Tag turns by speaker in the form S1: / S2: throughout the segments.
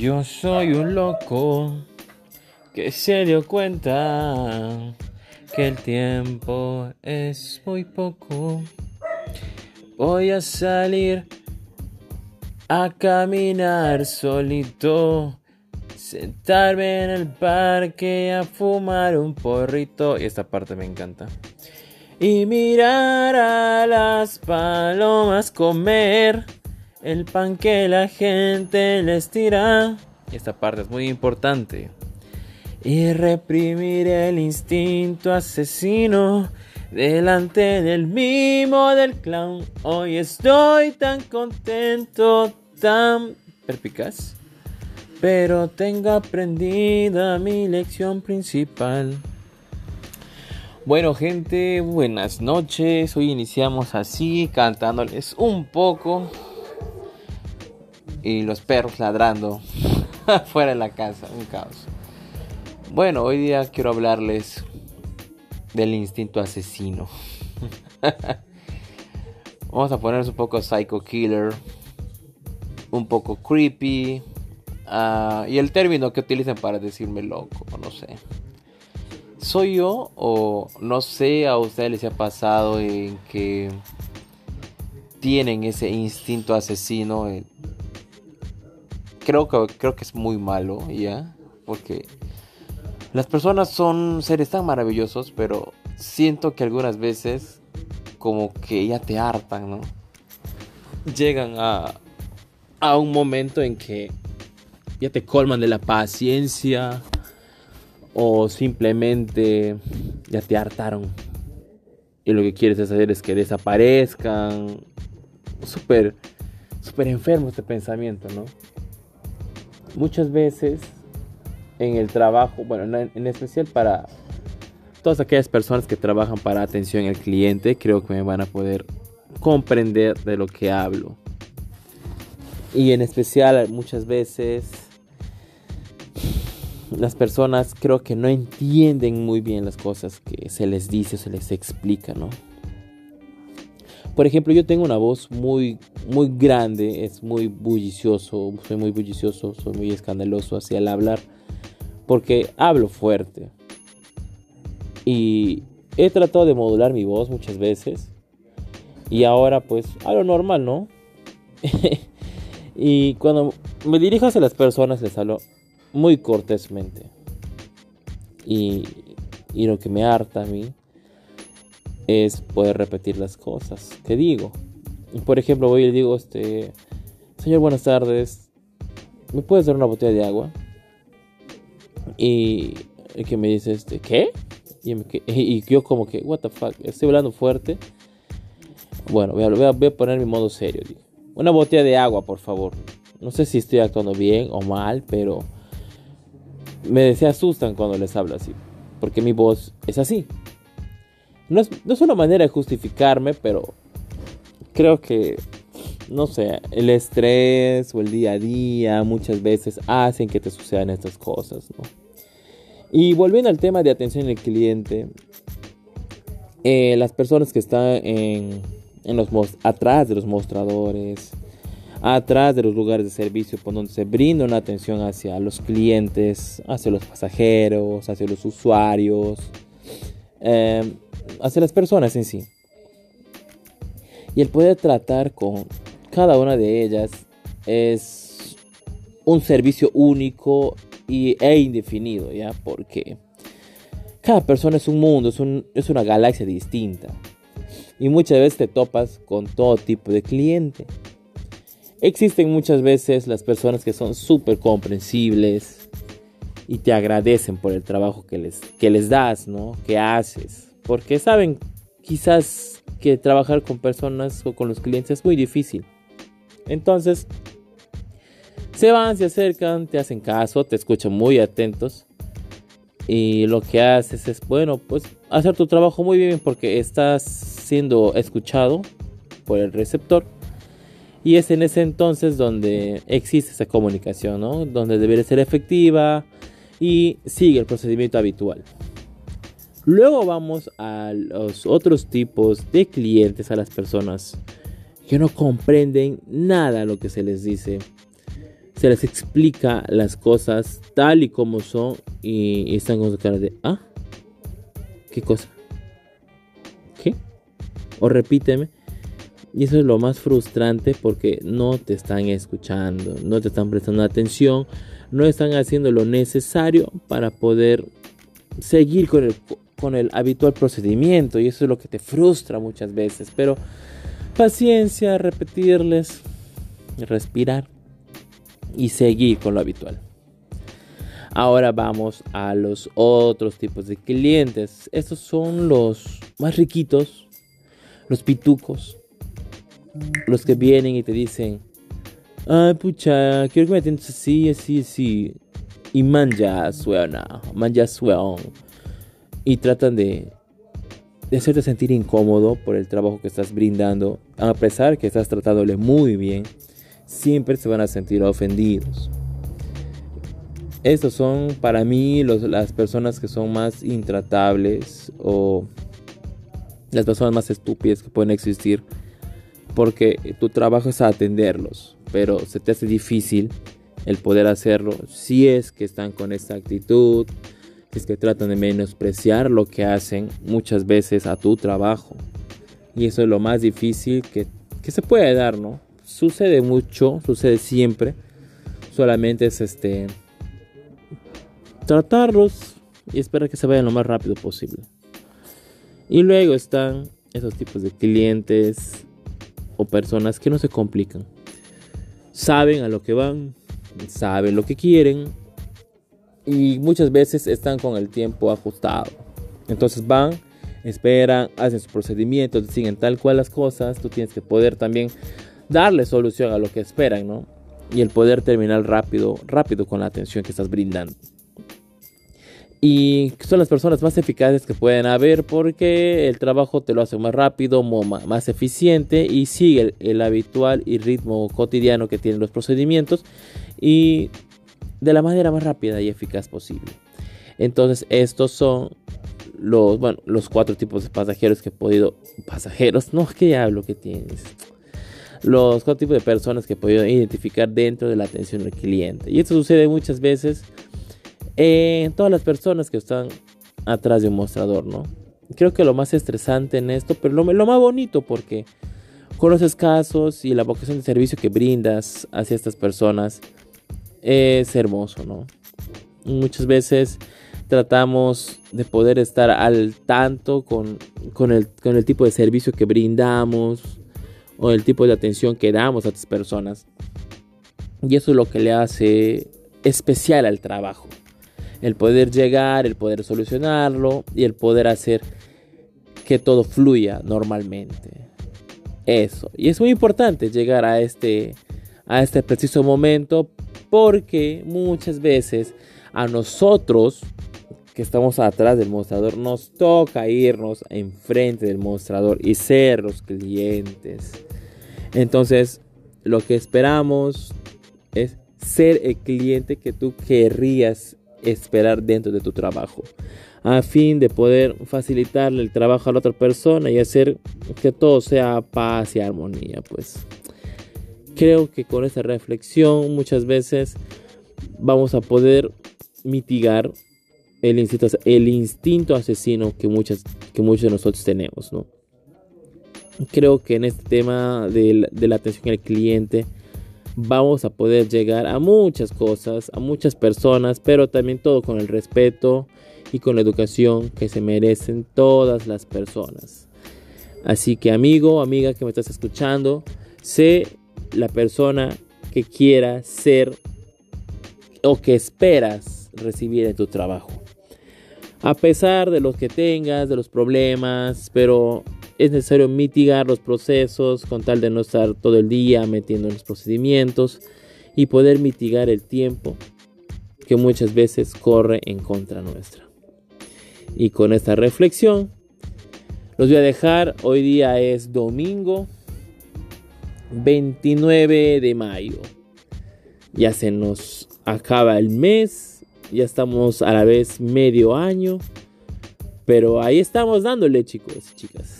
S1: Yo soy un loco que se dio cuenta que el tiempo es muy poco. Voy a salir a caminar solito, sentarme en el parque a fumar un porrito. Y esta parte me encanta. Y mirar a las palomas comer el pan que la gente les tira. Esta parte es muy importante. Y reprimir el instinto asesino delante del mimo del clown. Hoy estoy tan contento, tan perpicaz. Pero tengo aprendida mi lección principal. Bueno gente, buenas noches. Hoy iniciamos así, cantándoles un poco. Y los perros ladrando fuera de la casa, un caos. Bueno, hoy día quiero hablarles del instinto asesino. Vamos a ponernos un poco psycho killer, un poco creepy. Uh, y el término que utilizan para decirme loco, no sé. ¿Soy yo o no sé a ustedes les ha pasado en que tienen ese instinto asesino? Creo que, creo que es muy malo, ¿ya? Porque las personas son seres tan maravillosos, pero siento que algunas veces como que ya te hartan, ¿no? Llegan a, a un momento en que ya te colman de la paciencia o simplemente ya te hartaron y lo que quieres hacer es que desaparezcan. Súper, súper enfermo este pensamiento, ¿no? Muchas veces en el trabajo, bueno, en, especial para todas aquellas personas que trabajan para atención al cliente, creo que me van a poder comprender de lo que hablo. Y en especial muchas veces las personas creo que no entienden muy bien las cosas que se les dice o se les explica, ¿no? Por ejemplo, yo tengo una voz muy, muy grande, es muy bullicioso, soy muy bullicioso, soy muy escandaloso hacia el hablar, porque hablo fuerte. Y he tratado de modular mi voz muchas veces, y ahora pues hablo normal, ¿no? y cuando me dirijo hacia las personas les hablo muy cortésmente. Y, y lo que me harta a mí es poder repetir las cosas que digo. Por ejemplo, voy y le digo, este, señor, buenas tardes, ¿me puedes dar una botella de agua? Y el que me dice, este, ¿qué? Y, yo como que, what the fuck, estoy hablando fuerte. Bueno, voy a, voy a poner mi modo serio. Digo. Una botella de agua, por favor. No sé si estoy actuando bien o mal, pero me se asustan cuando les hablo así, porque mi voz es así. No es, no es una manera de justificarme, pero creo que, no sé, el estrés o el día a día muchas veces hacen que te sucedan estas cosas, ¿no? Y volviendo al tema de atención al cliente, eh, las personas que están en, en los atrás de los mostradores, atrás de los lugares de servicio por donde se brinda una atención hacia los clientes, hacia los pasajeros, hacia los usuarios, em, hacia las personas en sí. Y el poder tratar con cada una de ellas es un servicio único y, e indefinido, ¿ya? Porque cada persona es un mundo, es, es una galaxia distinta. Y muchas veces te topas con todo tipo de cliente. Existen muchas veces las personas que son súper comprensibles y te agradecen por el trabajo que les, que les das, ¿no? Que haces. Porque saben quizás que trabajar con personas o con los clientes es muy difícil. Entonces, se van, se acercan, te hacen caso, te escuchan muy atentos. Y lo que haces es, bueno, pues hacer tu trabajo muy bien porque estás siendo escuchado por el receptor y es en ese entonces donde existe esa comunicación, ¿no? Donde debe ser efectiva y sigue el procedimiento habitual. Luego vamos a los otros tipos de clientes, a las personas que no comprenden nada lo que se les dice. se les explica las cosas tal y como son y, están con su cara de, ah, ¿qué cosa? ¿Qué? O repíteme. Y eso es lo más frustrante porque no te están escuchando, no te están prestando atención, no están haciendo lo necesario para poder seguir con el, con el habitual procedimiento y eso es lo que te frustra muchas veces. Pero paciencia, repetirles, respirar y seguir con lo habitual. Ahora vamos a los otros tipos de clientes. Estos son los más riquitos, los pitucos, los que vienen y te dicen, ay pucha, quiero que me atiendas así, así, así. Y manja suena, manja suena. Y tratan de, de hacerte sentir incómodo por el trabajo que estás brindando, a pesar que estás tratándole muy bien, siempre se van a sentir ofendidos. Estos son para mí las personas que son más intratables o las personas más estúpidas que pueden existir porque tu trabajo es atenderlos, pero se te hace difícil el poder hacerlo si es que están con esta actitud, es que tratan de menospreciar lo que hacen muchas veces a tu trabajo. Y eso es lo más difícil que, que se puede dar, ¿no? Sucede mucho, sucede siempre. Solamente es este tratarlos y esperar que se vayan lo más rápido posible. Y luego están esos tipos de clientes o personas que no se complican. Saben a lo que van, saben lo que quieren y muchas veces están con el tiempo ajustado. Entonces van, esperan, hacen sus procedimientos, siguen tal cual las cosas. Tú tienes que poder también darle solución a lo que esperan, ¿no? Y el poder terminar rápido, rápido con la atención que estás brindando y son las personas más eficaces que pueden haber porque el trabajo te lo hace más rápido, más eficiente y sigue el, habitual y ritmo cotidiano que tienen los procedimientos y de la manera más rápida y eficaz posible. Entonces estos son los, bueno, los cuatro tipos de pasajeros que he podido... Pasajeros, no, ¿qué hablo que tienes? Los cuatro tipos de personas que he podido identificar dentro de la atención al cliente. Y esto sucede muchas veces eh, todas las personas que están atrás de un mostrador, ¿no? Creo que lo más estresante en esto, pero lo, más bonito porque conoces casos y la vocación de servicio que brindas hacia estas personas es hermoso, ¿no? Muchas veces tratamos de poder estar al tanto con, con, el, con el tipo de servicio que brindamos o el tipo de atención que damos a estas personas. Y eso es lo que le hace especial al trabajo el poder llegar, el poder solucionarlo y el poder hacer que todo fluya normalmente. Eso. Y es muy importante llegar a este, a este preciso momento porque muchas veces a nosotros que estamos atrás del mostrador nos toca irnos enfrente del mostrador y ser los clientes. Entonces, lo que esperamos es ser el cliente que tú querrías esperar dentro de tu trabajo a fin de poder facilitarle el trabajo a la otra persona y hacer que todo sea paz y armonía pues creo que con esta reflexión muchas veces vamos a poder mitigar el instinto, asesino que, muchas, que muchos de nosotros tenemos ¿no? creo que en este tema de la atención al cliente vamos a poder llegar a muchas cosas, a muchas personas, pero también todo con el respeto y con la educación que se merecen todas las personas. Así que amigo, amiga que me estás escuchando, sé la persona que quiera ser o que esperas recibir en tu trabajo. A pesar de los que tengas, de los problemas, pero es necesario mitigar los procesos con tal de no estar todo el día metiendo en los procedimientos y poder mitigar el tiempo que muchas veces corre en contra nuestra. Y con esta reflexión, los voy a dejar. Hoy día es domingo 29 de mayo. Ya se nos acaba el mes, ya estamos a la vez medio año, pero ahí estamos dándole chicos y chicas.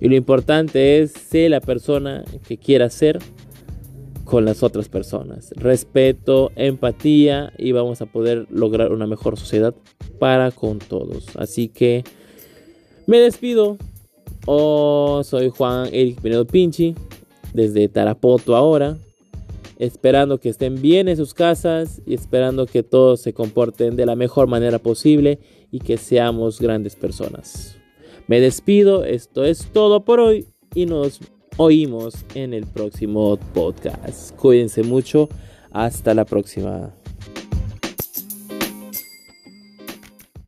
S1: Y lo importante es ser la persona que quiera ser con las otras personas. Respeto, empatía y vamos a poder lograr una mejor sociedad para con todos. Así que me despido. Oh, soy Juan Eric Pinedo Pinchi desde Tarapoto ahora. Esperando que estén bien en sus casas y esperando que todos se comporten de la mejor manera posible y que seamos grandes personas. Me despido, esto es todo por hoy y nos oímos en el próximo podcast. Cuídense mucho, hasta la próxima.